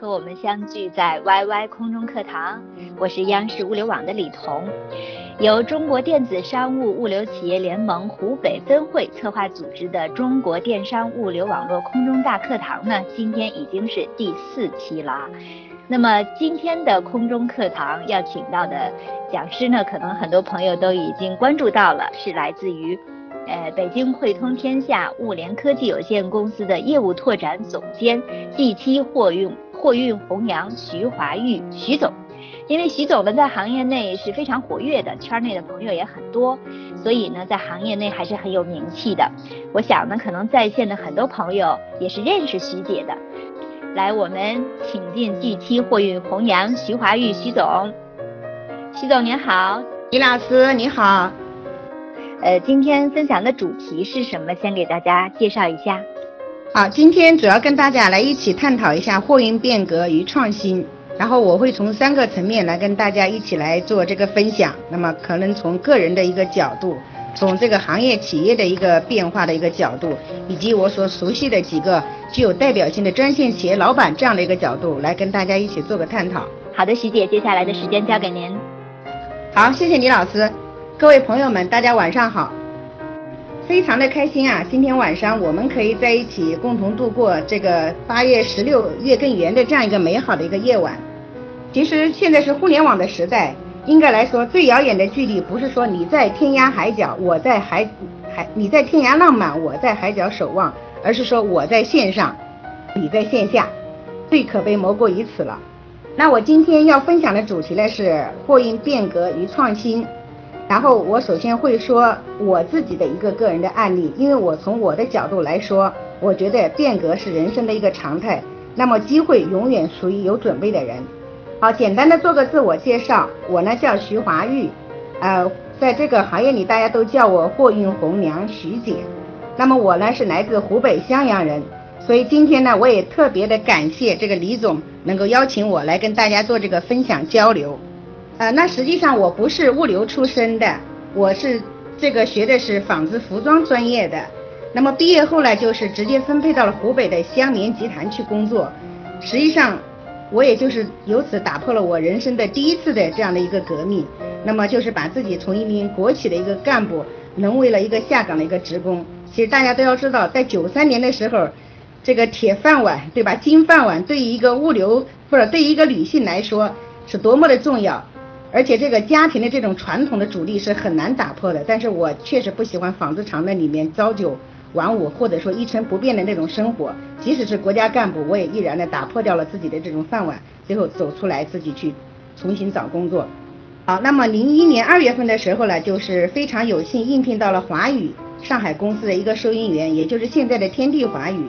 和我们相聚在 YY 空中课堂，我是央视物流网的李彤。由中国电子商务物流企业联盟湖北分会策划组织的中国电商物流网络空中大课堂呢，今天已经是第四期了。那么今天的空中课堂要请到的讲师呢，可能很多朋友都已经关注到了，是来自于呃北京汇通天下物联科技有限公司的业务拓展总监 G 七货运货运红娘徐华玉徐总。因为徐总呢在行业内是非常活跃的，圈内的朋友也很多，所以呢在行业内还是很有名气的。我想呢，可能在线的很多朋友也是认识徐姐的。来，我们请进 G 七货运弘扬徐华玉徐总。徐总您好，李老师你好。呃，今天分享的主题是什么？先给大家介绍一下。好，今天主要跟大家来一起探讨一下货运变革与创新。然后我会从三个层面来跟大家一起来做这个分享。那么可能从个人的一个角度，从这个行业企业的一个变化的一个角度，以及我所熟悉的几个具有代表性的专线企业老板这样的一个角度来跟大家一起做个探讨。好的，徐姐，接下来的时间交给您。好，谢谢李老师。各位朋友们，大家晚上好。非常的开心啊！今天晚上我们可以在一起共同度过这个八月十六月更圆的这样一个美好的一个夜晚。其实现在是互联网的时代，应该来说最遥远的距离不是说你在天涯海角，我在海海你在天涯浪漫，我在海角守望，而是说我在线上，你在线下，最可悲莫过于此了。那我今天要分享的主题呢是货运变革与创新。然后我首先会说我自己的一个个人的案例，因为我从我的角度来说，我觉得变革是人生的一个常态，那么机会永远属于有准备的人。好，简单的做个自我介绍，我呢叫徐华玉，呃，在这个行业里大家都叫我货运红娘徐姐。那么我呢是来自湖北襄阳人，所以今天呢我也特别的感谢这个李总能够邀请我来跟大家做这个分享交流。呃，那实际上我不是物流出身的，我是这个学的是纺织服装专业的。那么毕业后呢，就是直接分配到了湖北的湘棉集团去工作。实际上，我也就是由此打破了我人生的第一次的这样的一个革命。那么就是把自己从一名国企的一个干部，沦为了一个下岗的一个职工。其实大家都要知道，在九三年的时候，这个铁饭碗，对吧？金饭碗对于一个物流或者对于一个女性来说是多么的重要。而且这个家庭的这种传统的主力是很难打破的，但是我确实不喜欢纺织厂那里面朝九晚五或者说一成不变的那种生活。即使是国家干部，我也毅然的打破掉了自己的这种饭碗，最后走出来自己去重新找工作。好，那么零一年二月份的时候呢，就是非常有幸应聘到了华宇上海公司的一个收银员，也就是现在的天地华宇。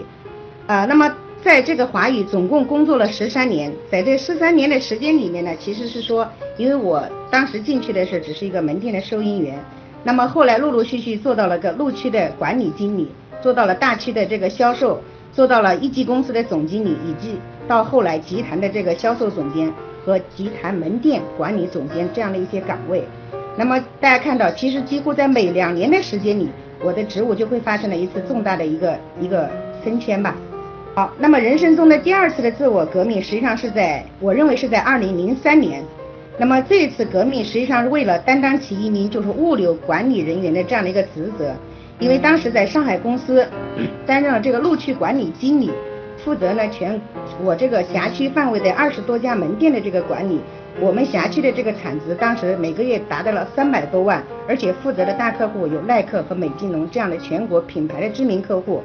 啊，那么。在这个华宇总共工作了十三年，在这十三年的时间里面呢，其实是说，因为我当时进去的时候只是一个门店的收银员，那么后来陆陆续续做到了个路区的管理经理，做到了大区的这个销售，做到了一级公司的总经理，以及到后来集团的这个销售总监和集团门店管理总监这样的一些岗位。那么大家看到，其实几乎在每两年的时间里，我的职务就会发生了一次重大的一个一个升迁吧。好，那么人生中的第二次的自我革命，实际上是在我认为是在二零零三年。那么这一次革命实际上是为了担当起一名就是物流管理人员的这样的一个职责，因为当时在上海公司 担任了这个路区管理经理，负责呢全我这个辖区范围的二十多家门店的这个管理。我们辖区的这个产值当时每个月达到了三百多万，而且负责的大客户有耐克和美津浓这样的全国品牌的知名客户。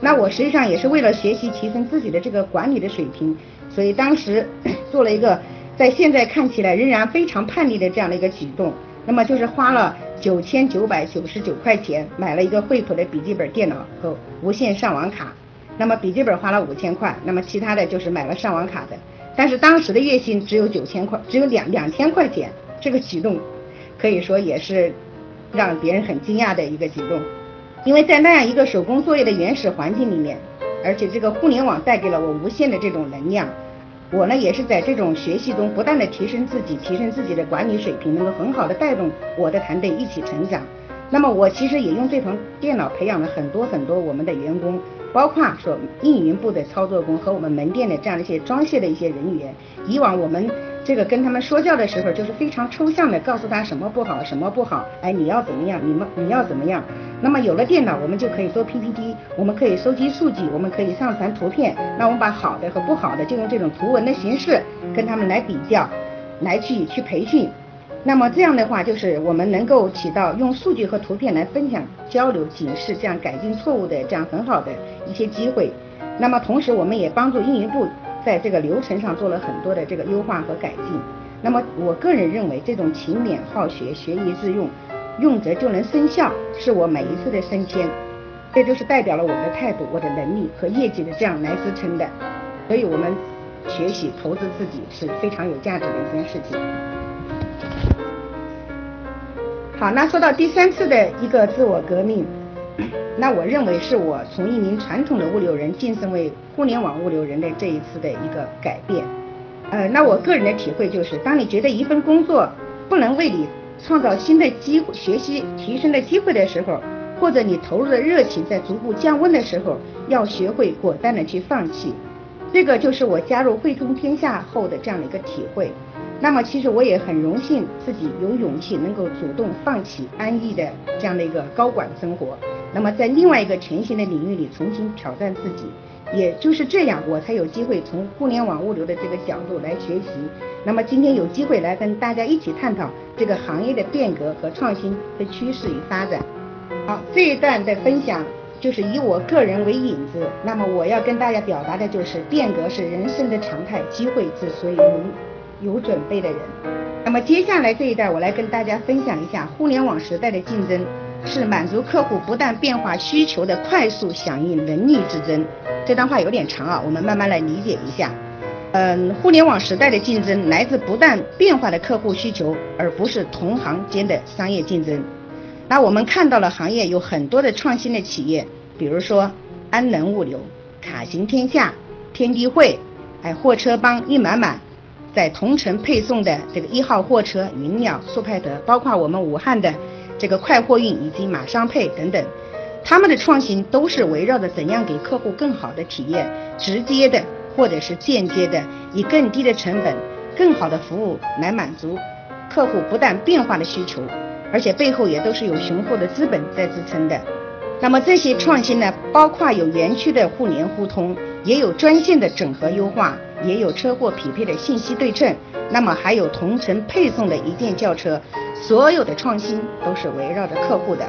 那我实际上也是为了学习提升自己的这个管理的水平，所以当时 做了一个在现在看起来仍然非常叛逆的这样的一个举动。那么就是花了九千九百九十九块钱买了一个惠普的笔记本电脑和无线上网卡。那么笔记本花了五千块，那么其他的就是买了上网卡的。但是当时的月薪只有九千块，只有两两千块钱。这个举动可以说也是让别人很惊讶的一个举动，因为在那样一个手工作业的原始环境里面，而且这个互联网带给了我无限的这种能量。我呢也是在这种学习中不断的提升自己，提升自己的管理水平，能够很好的带动我的团队一起成长。那么我其实也用这台电脑培养了很多很多我们的员工，包括说运营部的操作工和我们门店的这样的一些装卸的一些人员。以往我们这个跟他们说教的时候，就是非常抽象的告诉他什么不好，什么不好，哎你要怎么样，你们你要怎么样。那么有了电脑，我们就可以做 PPT，我们可以收集数据，我们可以上传图片。那我们把好的和不好的，就用这种图文的形式跟他们来比较，来去去培训。那么这样的话，就是我们能够起到用数据和图片来分享、交流、警示，这样改进错误的这样很好的一些机会。那么同时，我们也帮助运营部在这个流程上做了很多的这个优化和改进。那么我个人认为，这种勤勉好学、学以致用。用则就能生效，是我每一次的升迁，这就是代表了我的态度、我的能力和业绩的这样来支撑的。所以，我们学习投资自己是非常有价值的一件事情。好，那说到第三次的一个自我革命，那我认为是我从一名传统的物流人晋升为互联网物流人的这一次的一个改变。呃，那我个人的体会就是，当你觉得一份工作不能为你创造新的机会、学习提升的机会的时候，或者你投入的热情在逐步降温的时候，要学会果断的去放弃。这个就是我加入汇通天下后的这样的一个体会。那么，其实我也很荣幸自己有勇气能够主动放弃安逸的这样的一个高管生活，那么在另外一个全新的领域里重新挑战自己。也就是这样，我才有机会从互联网物流的这个角度来学习。那么今天有机会来跟大家一起探讨这个行业的变革和创新的趋势与发展。好，这一段的分享就是以我个人为引子。那么我要跟大家表达的就是，变革是人生的常态，机会之所以有有准备的人。那么接下来这一段，我来跟大家分享一下互联网时代的竞争。是满足客户不断变化需求的快速响应能力之争。这段话有点长啊，我们慢慢来理解一下。嗯，互联网时代的竞争来自不断变化的客户需求，而不是同行间的商业竞争。那我们看到了行业有很多的创新的企业，比如说安能物流、卡行天下、天地汇，哎，货车帮、运满满，在同城配送的这个一号货车云鸟、速派德，包括我们武汉的。这个快货运以及马商配等等，他们的创新都是围绕着怎样给客户更好的体验，直接的或者是间接的，以更低的成本、更好的服务来满足客户不断变化的需求，而且背后也都是有雄厚的资本在支撑的。那么这些创新呢，包括有园区的互联互通，也有专线的整合优化，也有车货匹配的信息对称，那么还有同城配送的一键叫车。所有的创新都是围绕着客户的，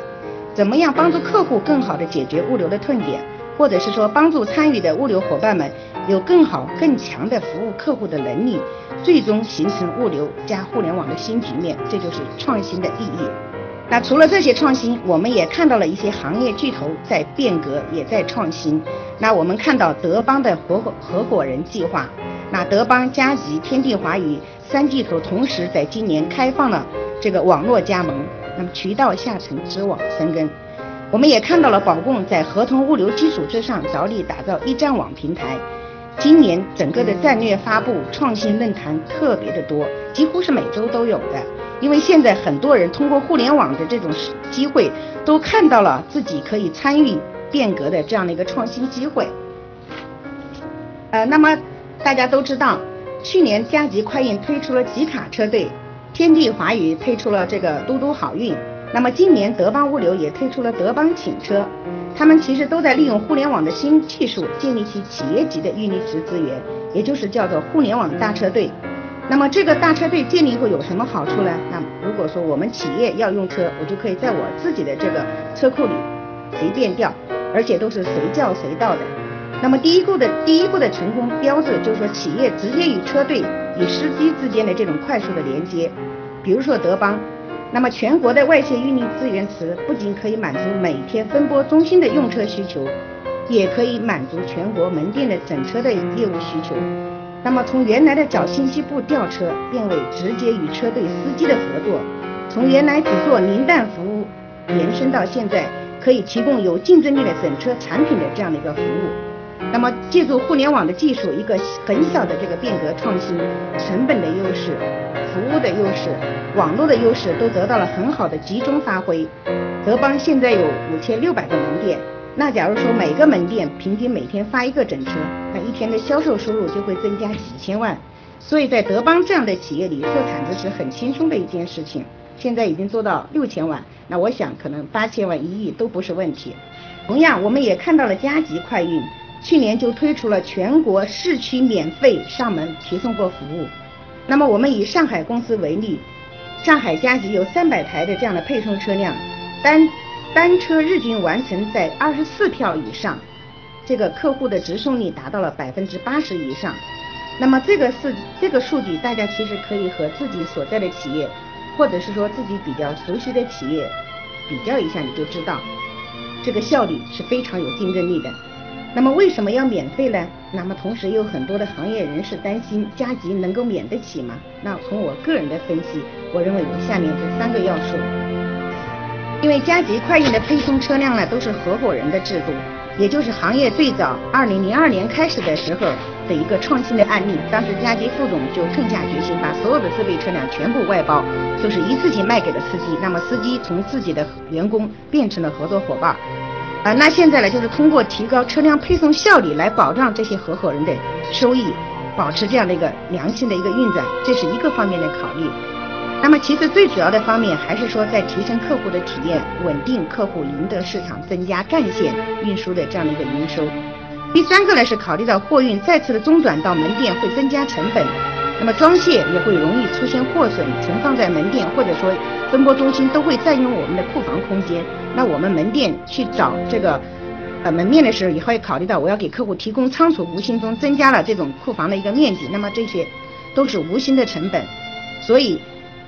怎么样帮助客户更好的解决物流的痛点，或者是说帮助参与的物流伙伴们有更好更强的服务客户的能力，最终形成物流加互联网的新局面，这就是创新的意义。那除了这些创新，我们也看到了一些行业巨头在变革，也在创新。那我们看到德邦的合伙合伙人计划，那德邦、嘉吉、天地华宇三巨头同时在今年开放了。这个网络加盟，那么渠道下沉，织网生根。我们也看到了宝供在合同物流基础之上着力打造一站网平台。今年整个的战略发布、创新论坛特别的多，几乎是每周都有的。因为现在很多人通过互联网的这种机会，都看到了自己可以参与变革的这样的一个创新机会。呃，那么大家都知道，去年佳吉快运推出了集卡车队。天地华宇推出了这个嘟嘟好运，那么今年德邦物流也推出了德邦请车，他们其实都在利用互联网的新技术建立起企业级的运力值资源，也就是叫做互联网大车队。那么这个大车队建立以后有什么好处呢？那如果说我们企业要用车，我就可以在我自己的这个车库里随便调，而且都是随叫随到的。那么第一步的第一步的成功标志就是说企业直接与车队与司机之间的这种快速的连接。比如说德邦，那么全国的外泄运力资源池不仅可以满足每天分拨中心的用车需求，也可以满足全国门店的整车的业务需求。那么从原来的找信息部调车，变为直接与车队司机的合作；从原来只做零蛋服务，延伸到现在可以提供有竞争力的整车产品的这样的一个服务。那么借助互联网的技术，一个很小的这个变革创新，成本的优势、服务的优势、网络的优势都得到了很好的集中发挥。德邦现在有五千六百个门店。那假如说每个门店平均每天发一个整车，那一天的销售收入就会增加几千万。所以在德邦这样的企业里，做产值是很轻松的一件事情。现在已经做到六千万，那我想可能八千万、一亿都不是问题。同样，我们也看到了加急快运，去年就推出了全国市区免费上门提送货服务。那么我们以上海公司为例，上海加急有三百台的这样的配送车辆，单。单车日均完成在二十四票以上，这个客户的直送率达到了百分之八十以上。那么这个是这个数据，大家其实可以和自己所在的企业，或者是说自己比较熟悉的企业比较一下，你就知道这个效率是非常有竞争力的。那么为什么要免费呢？那么同时有很多的行业人士担心加急能够免得起吗？那从我个人的分析，我认为有下面这三个要素。因为加急快运的配送车辆呢，都是合伙人的制度，也就是行业最早二零零二年开始的时候的一个创新的案例。当时加急副总就痛下决心，把所有的自备车辆全部外包，就是一次性卖给了司机。那么司机从自己的员工变成了合作伙伴。啊，那现在呢，就是通过提高车辆配送效率来保障这些合伙人的收益，保持这样的一个良性的一个运转，这是一个方面的考虑。那么其实最主要的方面还是说在提升客户的体验，稳定客户，赢得市场，增加干线运输的这样的一个营收。第三个呢是考虑到货运再次的中转到门店会增加成本，那么装卸也会容易出现货损，存放在门店或者说分拨中心都会占用我们的库房空间。那我们门店去找这个呃门面的时候，也会考虑到我要给客户提供仓储，无形中增加了这种库房的一个面积。那么这些都是无形的成本，所以。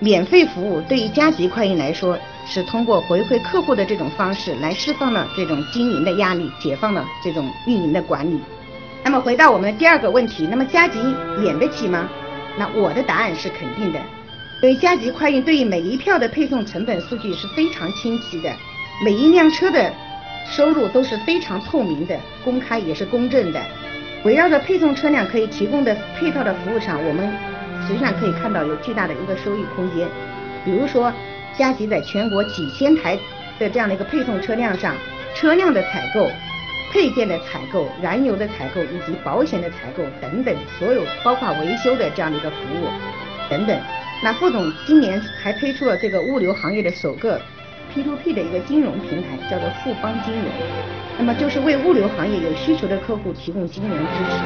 免费服务对于加急快运来说，是通过回馈客户的这种方式来释放了这种经营的压力，解放了这种运营的管理。那么回到我们的第二个问题，那么加急免得起吗？那我的答案是肯定的。因为加急快运对于每一票的配送成本数据是非常清晰的，每一辆车的收入都是非常透明的、公开也是公正的。围绕着配送车辆可以提供的配套的服务上，我们。实际上可以看到有巨大的一个收益空间，比如说，加急在全国几千台的这样的一个配送车辆上，车辆的采购、配件的采购、燃油的采购以及保险的采购等等，所有包括维修的这样的一个服务等等。那副总今年还推出了这个物流行业的首个 P2P 的一个金融平台，叫做富邦金融。那么就是为物流行业有需求的客户提供金融支持，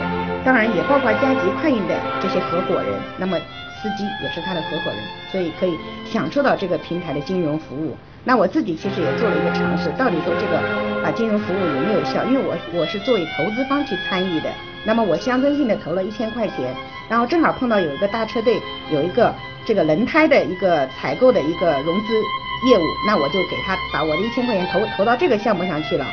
当然也包括加急快运的这些合伙人，那么司机也是他的合伙人，所以可以享受到这个平台的金融服务。那我自己其实也做了一个尝试，到底说这个啊金融服务有没有效？因为我我是作为投资方去参与的，那么我象征性的投了一千块钱，然后正好碰到有一个大车队有一个这个轮胎的一个采购的一个融资业务，那我就给他把我的一千块钱投投到这个项目上去了。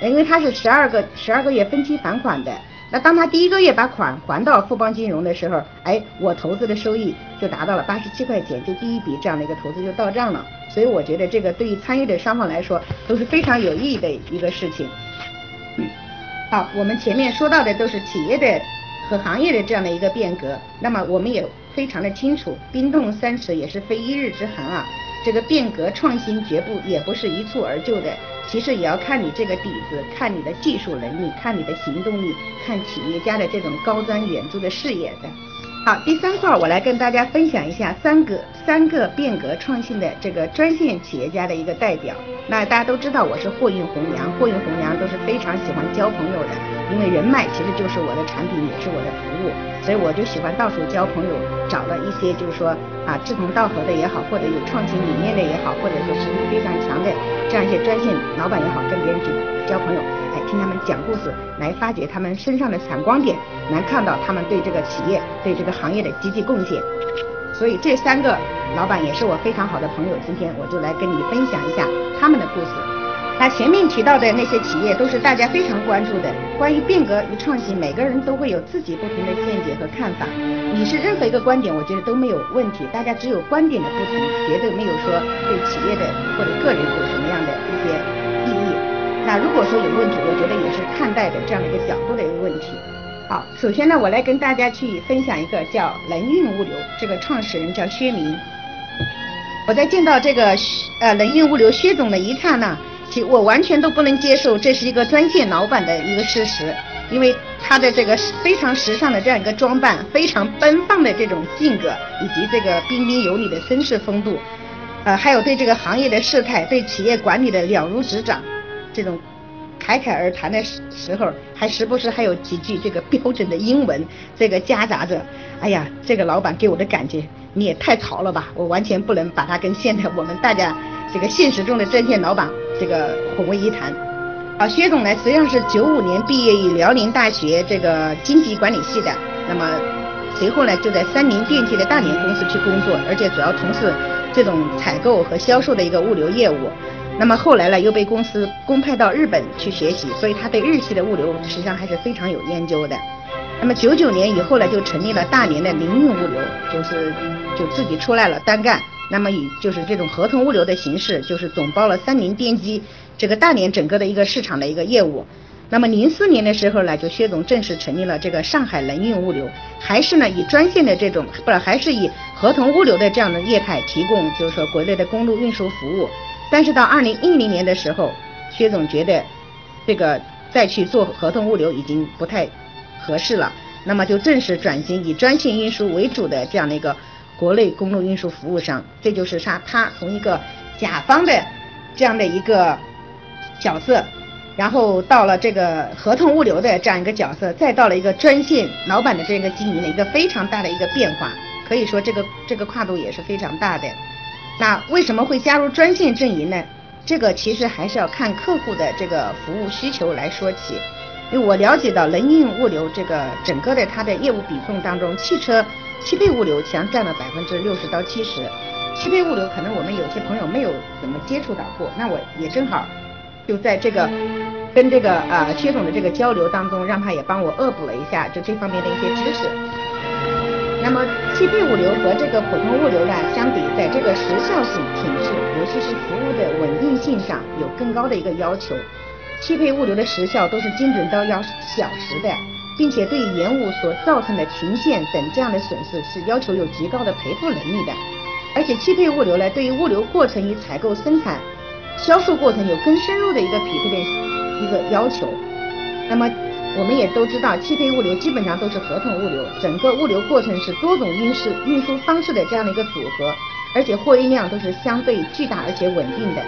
因为他是十二个十二个月分期返款的，那当他第一个月把款还到富邦金融的时候，哎，我投资的收益就达到了八十七块钱，就第一笔这样的一个投资就到账了。所以我觉得这个对于参与的双方来说都是非常有意义的一个事情。好，我们前面说到的都是企业的和行业的这样的一个变革，那么我们也非常的清楚，冰冻三尺也是非一日之寒啊。这个变革创新绝不也不是一蹴而就的，其实也要看你这个底子，看你的技术能力，看你的行动力，看企业家的这种高瞻远瞩的视野的。好，第三块我来跟大家分享一下三个三个变革创新的这个专线企业家的一个代表。那大家都知道我是货运红娘，货运红娘都是非常喜欢交朋友的，因为人脉其实就是我的产品，也是我的服务。所以我就喜欢到处交朋友，找了一些就是说啊志同道合的也好，或者有创新理念的也好，或者说实力非常强的这样一些专线老板也好，跟别人去交朋友，哎，听他们讲故事，来发掘他们身上的闪光点，来看到他们对这个企业、对这个行业的积极贡献。所以这三个老板也是我非常好的朋友，今天我就来跟你分享一下他们的故事。那前面提到的那些企业都是大家非常关注的，关于变革与创新，每个人都会有自己不同的见解和看法。你是任何一个观点，我觉得都没有问题，大家只有观点的不同，绝对没有说对企业的或者个人有什么样的一些意义。那如果说有问题，我觉得也是看待的这样的一个角度的一个问题。好，首先呢，我来跟大家去分享一个叫能运物流，这个创始人叫薛明。我在见到这个呃能运物流薛总的一刹那，我完全都不能接受这是一个专线老板的一个事实，因为他的这个非常时尚的这样一个装扮，非常奔放的这种性格，以及这个彬彬有礼的绅士风度，呃，还有对这个行业的事态、对企业管理的了如指掌，这种。侃侃而谈的时时候，还时不时还有几句这个标准的英文，这个夹杂着。哎呀，这个老板给我的感觉，你也太潮了吧！我完全不能把他跟现在我们大家这个现实中的专线老板这个混为一谈。啊，薛总呢，实际上是九五年毕业于辽宁大学这个经济管理系的，那么随后呢，就在三菱电器的大连公司去工作，而且主要从事这种采购和销售的一个物流业务。那么后来呢，又被公司公派到日本去学习，所以他对日系的物流实际上还是非常有研究的。那么九九年以后呢，就成立了大连的凌运物流，就是就自己出来了单干。那么以就是这种合同物流的形式，就是总包了三菱电机这个大连整个的一个市场的一个业务。那么零四年的时候呢，就薛总正式成立了这个上海能运物流，还是呢以专线的这种，不是还是以合同物流的这样的业态提供，就是说国内的公路运输服务。但是到二零一零年的时候，薛总觉得这个再去做合同物流已经不太合适了，那么就正式转型以专线运输为主的这样的一个国内公路运输服务商。这就是他他从一个甲方的这样的一个角色，然后到了这个合同物流的这样一个角色，再到了一个专线老板的这个经营的一个非常大的一个变化，可以说这个这个跨度也是非常大的。那为什么会加入专线阵营呢？这个其实还是要看客户的这个服务需求来说起。因为我了解到能运物流这个整个的它的业务比重当中，汽车汽配物流强占了百分之六十到七十。汽配物流可能我们有些朋友没有怎么接触到过，那我也正好就在这个跟这个呃薛总的这个交流当中，让他也帮我恶补了一下就这方面的一些知识。那么，汽配物流和这个普通物流呢相比，在这个时效性、品质，尤其是服务的稳定性上，有更高的一个要求。汽配物流的时效都是精准到要小时的，并且对延误所造成的停线等这样的损失是要求有极高的赔付能力的。而且，汽配物流呢，对于物流过程与采购、生产、销售过程有更深入的一个匹配的一个要求。那么。我们也都知道，汽配物流基本上都是合同物流，整个物流过程是多种运输运输方式的这样的一个组合，而且货运量都是相对巨大而且稳定的。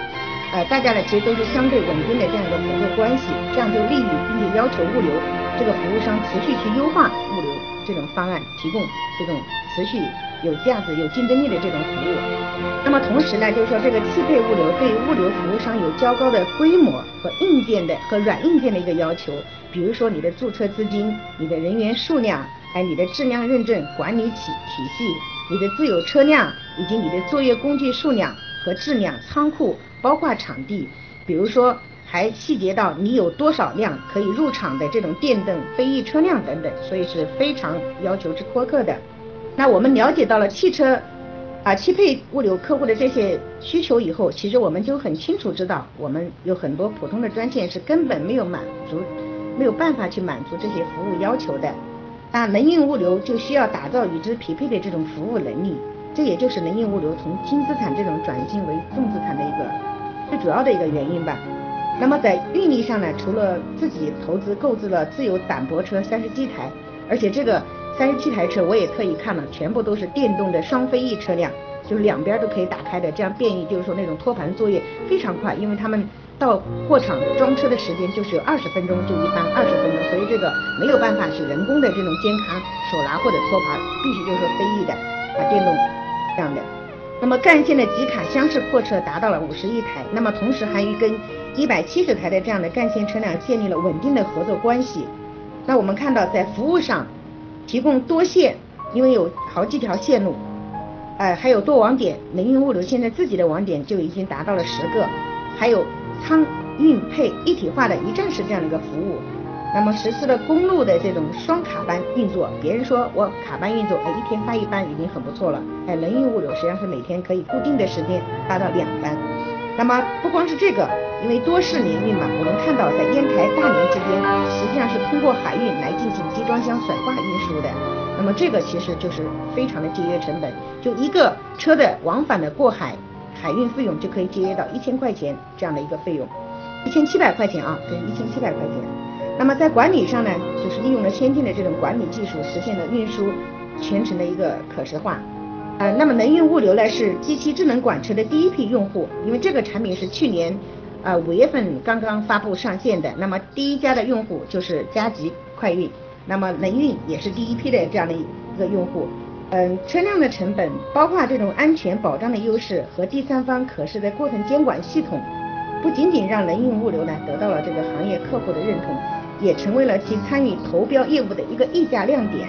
呃，大家呢其实都是相对稳定的这样一个合作关系，这样就利于并且要求物流这个服务商持续去优化物流这种方案，提供这种持续有价值、有竞争力的这种服务。那么同时呢，就是说这个汽配物流对物流服务商有较高的规模和硬件的和软硬件的一个要求。比如说你的注册资金、你的人员数量，哎，你的质量认证管理体体系、你的自有车辆以及你的作业工具数量和质量、仓库包括场地，比如说还细节到你有多少辆可以入场的这种电动非翼车辆等等，所以是非常要求之苛刻的。那我们了解到了汽车啊汽配物流客户的这些需求以后，其实我们就很清楚知道，我们有很多普通的专线是根本没有满足。没有办法去满足这些服务要求的，那能运物流就需要打造与之匹配的这种服务能力，这也就是能运物流从轻资产这种转型为重资产的一个最主要的一个原因吧。那么在运力上呢，除了自己投资购置了自有挡泊车三十七台，而且这个三十七台车我也特意看了，全部都是电动的双飞翼车辆，就是两边都可以打开的，这样便于就是说那种托盘作业非常快，因为他们。到货场装车的时间就是有二十分钟，就一班二十分钟，所以这个没有办法是人工的这种肩扛、手拿或者托盘，必须就是说飞翼的啊电动这样的。那么干线的集卡厢式货车达到了五十一台，那么同时还与跟一百七十台的这样的干线车辆建立了稳定的合作关系。那我们看到在服务上提供多线，因为有好几条线路，呃，还有多网点，能运物流现在自己的网点就已经达到了十个，还有仓运配一体化的一站式这样的一个服务。那么实施了公路的这种双卡班运作，别人说我卡班运作，哎，一天发一班已经很不错了。哎，能运物流实际上是每天可以固定的时间发到两班。那么不光是这个，因为多式联运嘛，我们看到在烟台、大连之间，实际上是通过海运来进行集装箱甩挂运输的。那么这个其实就是非常的节约成本，就一个车的往返的过海海运费用就可以节约到一千块钱这样的一个费用，一千七百块钱啊，对，一千七百块钱。那么在管理上呢，就是利用了先进的这种管理技术，实现了运输全程的一个可视化。呃，那么能运物流呢是机器智能管车的第一批用户，因为这个产品是去年呃五月份刚刚发布上线的。那么第一家的用户就是嘉吉快运，那么能运也是第一批的这样的一个用户。嗯，车辆的成本，包括这种安全保障的优势和第三方可视的过程监管系统，不仅仅让能运物流呢得到了这个行业客户的认同。也成为了其参与投标业务的一个溢价亮点。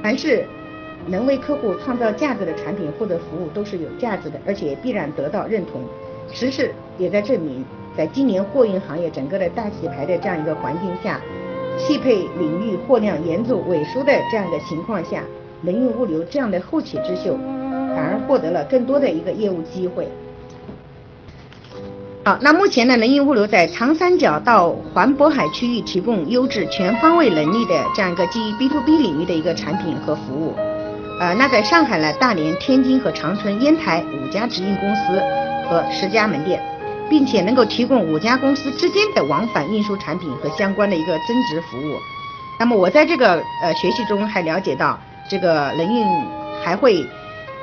凡是能为客户创造价值的产品或者服务都是有价值的，而且必然得到认同。实事也在证明，在今年货运行业整个的大洗牌的这样一个环境下，汽配领域货量严重萎缩的这样一个情况下，能运物流这样的后起之秀，反而获得了更多的一个业务机会。好，那目前呢，能运物流在长三角到环渤海区域提供优质全方位能力的这样一个基于 B to B 领域的一个产品和服务。呃，那在上海呢、大连、天津和长春、烟台五家直营公司和十家门店，并且能够提供五家公司之间的往返运输产品和相关的一个增值服务。那么我在这个呃学习中还了解到，这个能运还会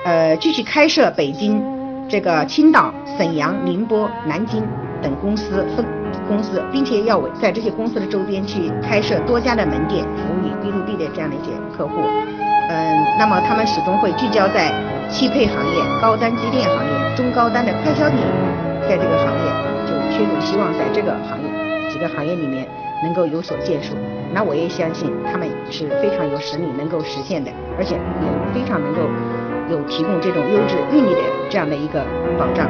呃继续开设北京。这个青岛、沈阳、宁波、南京等公司分公司，并且要在这些公司的周边去开设多家的门店，服务于 B to B 的这样的一些客户。嗯，那么他们始终会聚焦在汽配行业、高端机电行业、中高端的快消品，在这个行业就缺总希望在这个行业几个行业里面能够有所建树。那我也相信他们是非常有实力能够实现的，而且也非常能够。有提供这种优质运力的这样的一个保障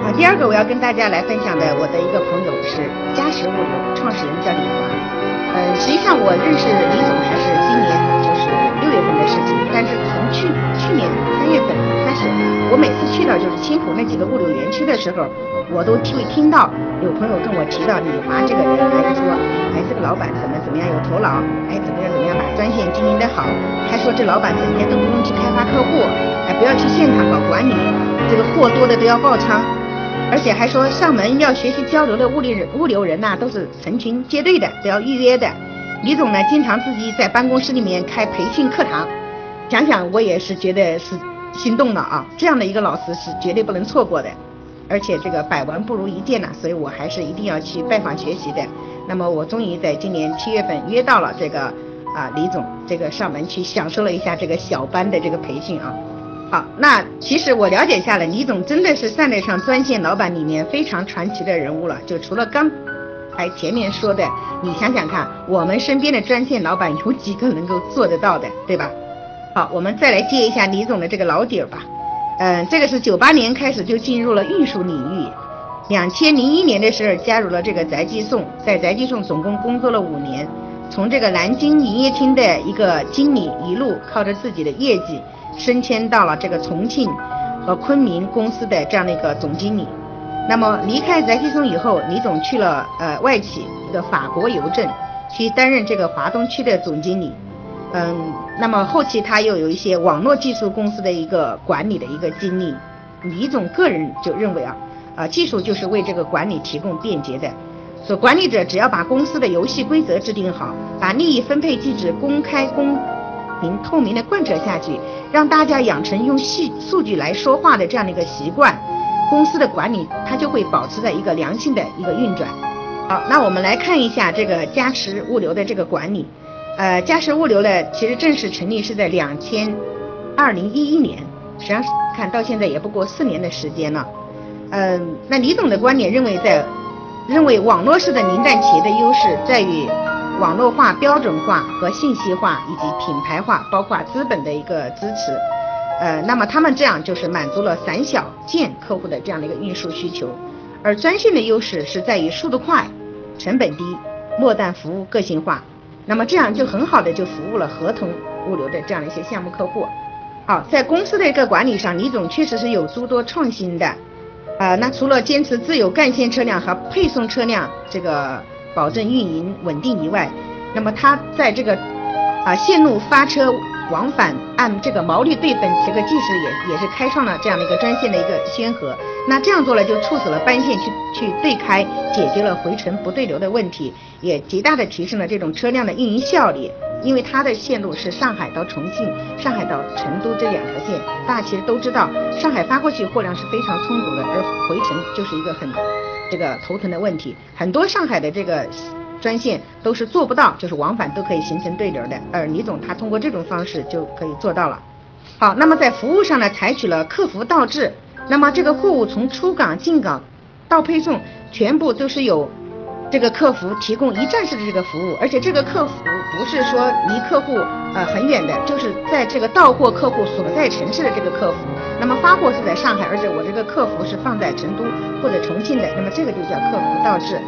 啊。第二个我要跟大家来分享的，我的一个朋友是嘉实物流创始人叫李华。嗯，实际上我认识李总还是今年，但是从去去年三月份开始，我每次去到就是青浦那几个物流园区的时候，我都会听到有朋友跟我提到李华这个人，还是说，哎，这个老板怎么怎么样有头脑，哎，怎么样怎么样把专线经营得好，还说这老板整天都不用去开发客户。哎不要去现场搞管理，这个货多的都要爆仓，而且还说上门要学习交流的物流人物流人呐，都是成群结队的，都要预约的。李总呢，经常自己在办公室里面开培训课堂，想想我也是觉得是心动了啊！这样的一个老师是绝对不能错过的，而且这个百闻不如一见呐，所以我还是一定要去拜访学习的。那么我终于在今年七月份约到了这个啊李总，这个上门去享受了一下这个小班的这个培训啊。好，那其实我了解下来，李总真的是算得上专线老板里面非常传奇的人物了。就除了刚才前面说的，你想想看，我们身边的专线老板有几个能够做得到的，对吧？好，我们再来接一下李总的这个老底儿吧。嗯，这个是九八年开始就进入了运输领域，两千零一年的时候加入了这个宅急送，在宅急送总共工作了五年，从这个南京营业厅的一个经理，一路靠着自己的业绩。升迁到了这个重庆和昆明公司的这样的一个总经理。那么离开宅急送以后，李总去了呃外企一个法国邮政，去担任这个华东区的总经理。嗯，那么后期他又有一些网络技术公司的一个管理的一个经历。李总个人就认为啊，啊技术就是为这个管理提供便捷的。所管理者只要把公司的游戏规则制定好，把利益分配机制公开公。明透明的贯彻下去，让大家养成用细数据来说话的这样的一个习惯，公司的管理它就会保持在一个良性的一个运转。好，那我们来看一下这个嘉实物流的这个管理。呃，嘉实物流呢，其实正式成立是在两千二零一一年，实际上看到现在也不过四年的时间了。嗯，那李总的观点认为，在认为网络式的零蛋企业的优势在于。网络化、标准化和信息化以及品牌化，包括资本的一个支持，呃，那么他们这样就是满足了散小件客户的这样的一个运输需求，而专线的优势是在于速度快、成本低、末端服务个性化，那么这样就很好的就服务了合同物流的这样的一些项目客户。好，在公司的一个管理上，李总确实是有诸多创新的，啊，那除了坚持自有干线车辆和配送车辆这个保证运营稳定以外，那么他在这个啊线路发车。往返按这个毛利对分，这个计时也也是开创了这样的一个专线的一个先河。那这样做了，就促使了班线去去对开，解决了回程不对流的问题，也极大的提升了这种车辆的运营效率。因为它的线路是上海到重庆、上海到成都这两条线，大家其实都知道，上海发过去货量是非常充足的，而回程就是一个很这个头疼的问题。很多上海的这个。专线都是做不到，就是往返都可以形成对流的，而李总他通过这种方式就可以做到了。好，那么在服务上呢，采取了客服倒置，那么这个货物从出港进港到配送，全部都是有这个客服提供一站式的这个服务，而且这个客服不是说离客户呃很远的，就是在这个到货客户所在城市的这个客服，那么发货是在上海，而且我这个客服是放在成都或者重庆的，那么这个就叫客服倒置。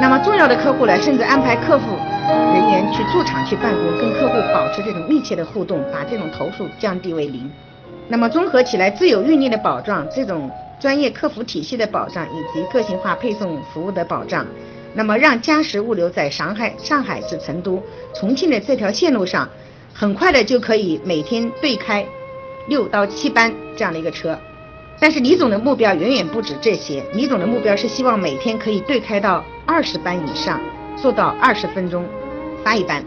那么重要的客户呢，甚至安排客服人员去驻场去办公，跟客户保持这种密切的互动，把这种投诉降低为零。那么综合起来，自有运力的保障、这种专业客服体系的保障以及个性化配送服务的保障，那么让嘉实物流在上海、上海至成都、重庆的这条线路上，很快的就可以每天对开六到七班这样的一个车。但是李总的目标远远不止这些，李总的目标是希望每天可以对开到二十班以上，做到二十分钟发一班。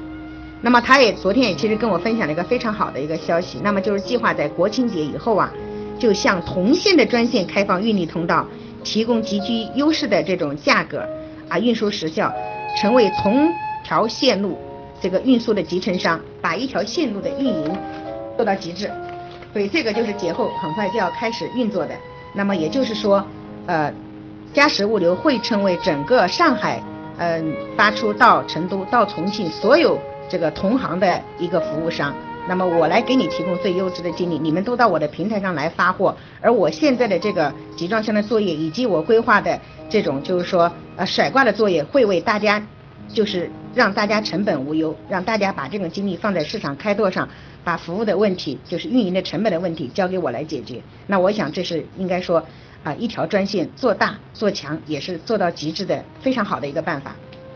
那么他也昨天也其实跟我分享了一个非常好的一个消息，那么就是计划在国庆节以后啊，就向同线的专线开放运力通道，提供极具优势的这种价格啊，运输时效，成为同条线路这个运输的集成商，把一条线路的运营做到极致。所以这个就是节后很快就要开始运作的。那么也就是说，呃，嘉实物流会成为整个上海，嗯，发出到成都、到重庆所有这个同行的一个服务商。那么我来给你提供最优质的经理，你们都到我的平台上来发货。而我现在的这个集装箱的作业，以及我规划的这种就是说呃甩挂的作业，会为大家就是让大家成本无忧，让大家把这种精力放在市场开拓上。把服务的问题，就是运营的成本的问题，交给我来解决。那我想这是应该说，啊，一条专线做大做强，也是做到极致的非常好的一个办法。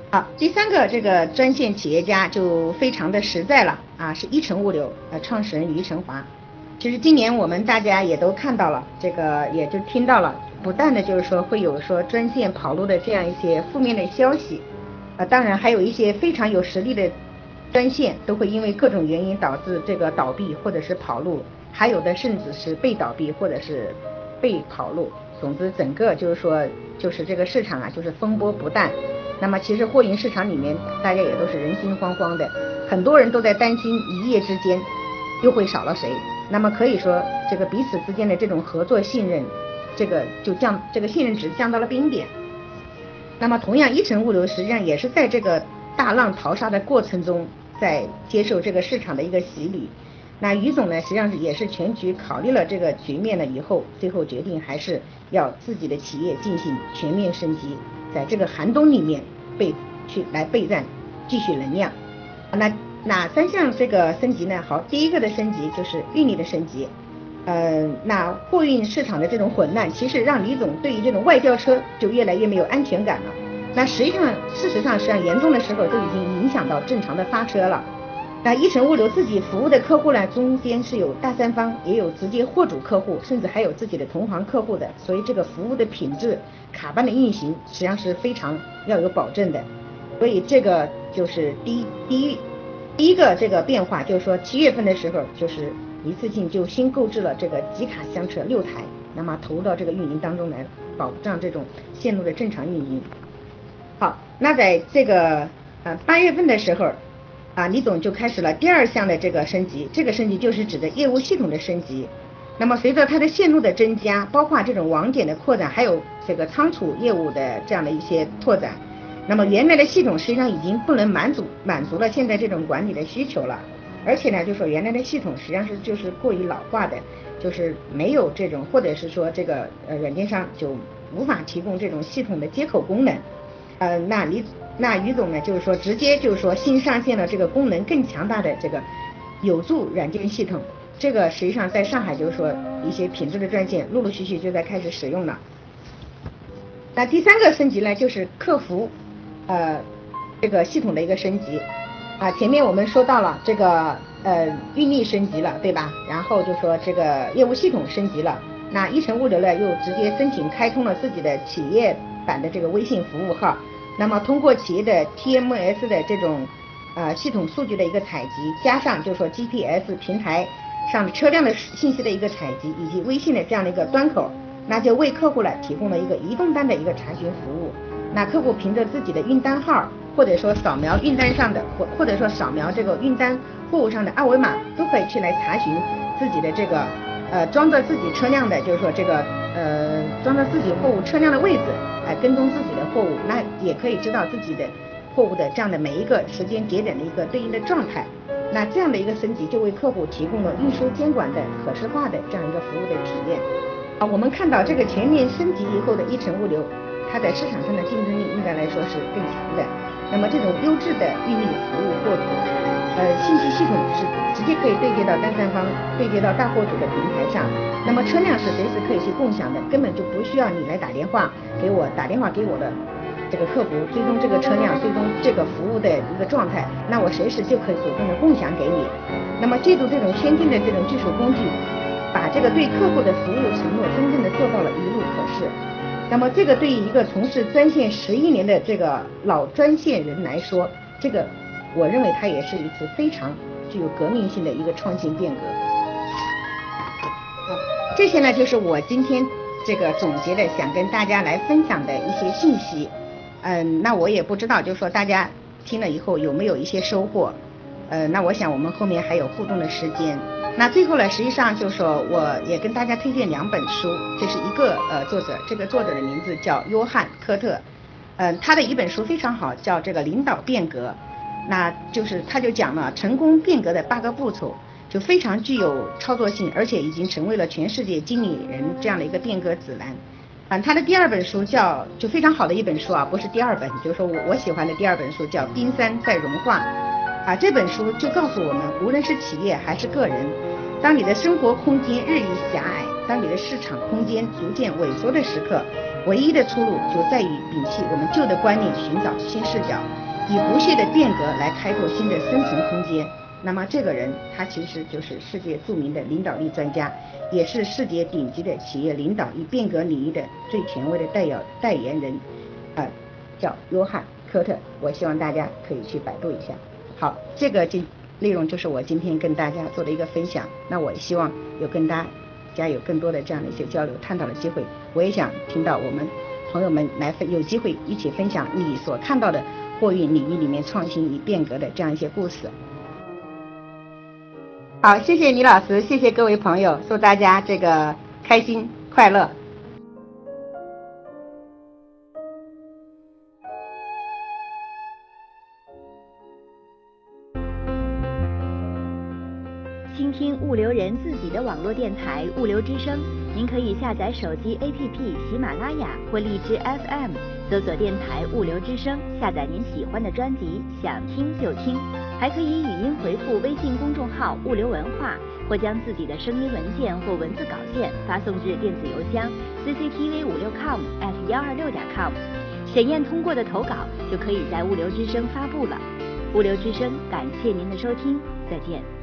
好，第三个这个专线企业家就非常的实在了啊，是一城物流呃创始人余成华。其实今年我们大家也都看到了，这个也就听到了，不断的就是说会有说专线跑路的这样一些负面的消息，啊，当然还有一些非常有实力的。专线都会因为各种原因导致这个倒闭或者是跑路，还有的甚至是被倒闭或者是被跑路。总之，整个就是说，就是这个市场啊，就是风波不断。那么，其实货运市场里面，大家也都是人心惶惶的，很多人都在担心一夜之间又会少了谁。那么可以说，这个彼此之间的这种合作信任，这个就降，这个信任值降到了冰点。那么，同样，一城物流实际上也是在这个。大浪淘沙的过程中，在接受这个市场的一个洗礼。那于总呢，实际上是也是全局考虑了这个局面了以后，最后决定还是要自己的企业进行全面升级，在这个寒冬里面备去来备战，继续能量。那哪三项这个升级呢？好，第一个的升级就是运力的升级。呃，那货运市场的这种混乱，其实让李总对于这种外调车就越来越没有安全感了。那实际上，事实上，实际上严重的时候都已经影响到正常的发车了。那一城物流自己服务的客户呢，中间是有大三方，也有直接货主客户，甚至还有自己的同行客户的，所以这个服务的品质、卡班的运行，实际上是非常要有保证的。所以这个就是第一第一第一个这个变化，就是说七月份的时候，就是一次性就新购置了这个集卡箱车六台，那么投入到这个运营当中来，保障这种线路的正常运营。好，那在这个呃八月份的时候，啊李总就开始了第二项的这个升级，这个升级就是指的业务系统的升级。那么随着它的线路的增加，包括这种网点的扩展，还有这个仓储业务的这样的一些拓展，那么原来的系统实际上已经不能满足满足了现在这种管理的需求了。而且呢，就说原来的系统实际上是就是过于老化的，就是没有这种，或者是说这个呃软件上就无法提供这种系统的接口功能。呃，那李那于总呢，就是说直接就是说新上线了这个功能更强大的这个有助软件系统。这个实际上在上海就是说一些品质的专线陆陆续续就在开始使用了。那第三个升级呢，就是客服呃这个系统的一个升级。啊，前面我们说到了这个呃运力升级了，对吧？然后就说这个业务系统升级了，那一程物流呢又直接申请开通了自己的企业版的这个微信服务号，那么通过企业的 TMS 的这种呃系统数据的一个采集，加上就是说 GPS 平台上车辆的信息的一个采集，以及微信的这样的一个端口，那就为客户呢提供了一个移动单的一个查询服务。那客户凭着自己的运单号。或者说扫描运单上的，或或者说扫描这个运单货物上的二维码，都可以去来查询自己的这个呃装在自己车辆的，就是说这个呃装在自己货物车辆的位置，来跟踪自己的货物，那也可以知道自己的货物的这样的每一个时间节点的一个对应的状态。那这样的一个升级，就为客户提供了运输监管的可视化的这样一个服务的体验。啊，我们看到这个全面升级以后的一程物流，它在市场上的竞争力应该来说是更强的。那么这种优质的运力服务过程，呃，信息系统是直接可以对接到单三方、对接到大货主的平台上。那么车辆是随时可以去共享的，根本就不需要你来打电话给我，打电话给我的这个客服追踪这个车辆、追踪这个服务的一个状态，那我随时就可以主动的共享给你。那么借助这种先进的这种技术工具，把这个对客户的服务承诺真正的做到了一路可视。那么这个对于一个从事专线十一年的这个老专线人来说，这个我认为它也是一次非常具有革命性的一个创新变革。好，这些呢就是我今天这个总结的想跟大家来分享的一些信息。嗯，那我也不知道，就是说大家听了以后有没有一些收获？呃，那我想我们后面还有互动的时间。那最后呢，实际上就是说，我也跟大家推荐两本书，这是一个呃作者，这个作者的名字叫约翰科特，嗯，他的一本书非常好，叫这个领导变革，那就是他就讲了成功变革的八个步骤，就非常具有操作性，而且已经成为了全世界经理人这样的一个变革指南。啊，他的第二本书叫就非常好的一本书啊，不是第二本，就是说我我喜欢的第二本书叫冰山在融化。啊，这本书就告诉我们，无论是企业还是个人，当你的生活空间日益狭隘，当你的市场空间逐渐萎缩的时刻，唯一的出路就在于摒弃我们旧的观念，寻找新视角，以不懈的变革来开拓新的生存空间。那么，这个人他其实就是世界著名的领导力专家，也是世界顶级的企业领导与变革领域的最权威的代表代言人，啊，叫约翰科特。我希望大家可以去百度一下。好，这个今内容就是我今天跟大家做的一个分享。那我希望有跟大家有更多的这样的一些交流探讨的机会。我也想听到我们朋友们来分有机会一起分享你所看到的货运领域里面创新与变革的这样一些故事。好，谢谢李老师，谢谢各位朋友，祝大家这个开心快乐。倾听物流人自己的网络电台《物流之声》，您可以下载手机 APP 喜马拉雅或荔枝 FM，搜索电台《物流之声》，下载您喜欢的专辑，想听就听。还可以语音回复微信公众号“物流文化”，或将自己的声音文件或文字稿件发送至电子邮箱 cctv 五六 com at 幺二六点 com。检验通过的投稿就可以在《物流之声》发布了。《物流之声》，感谢您的收听，再见。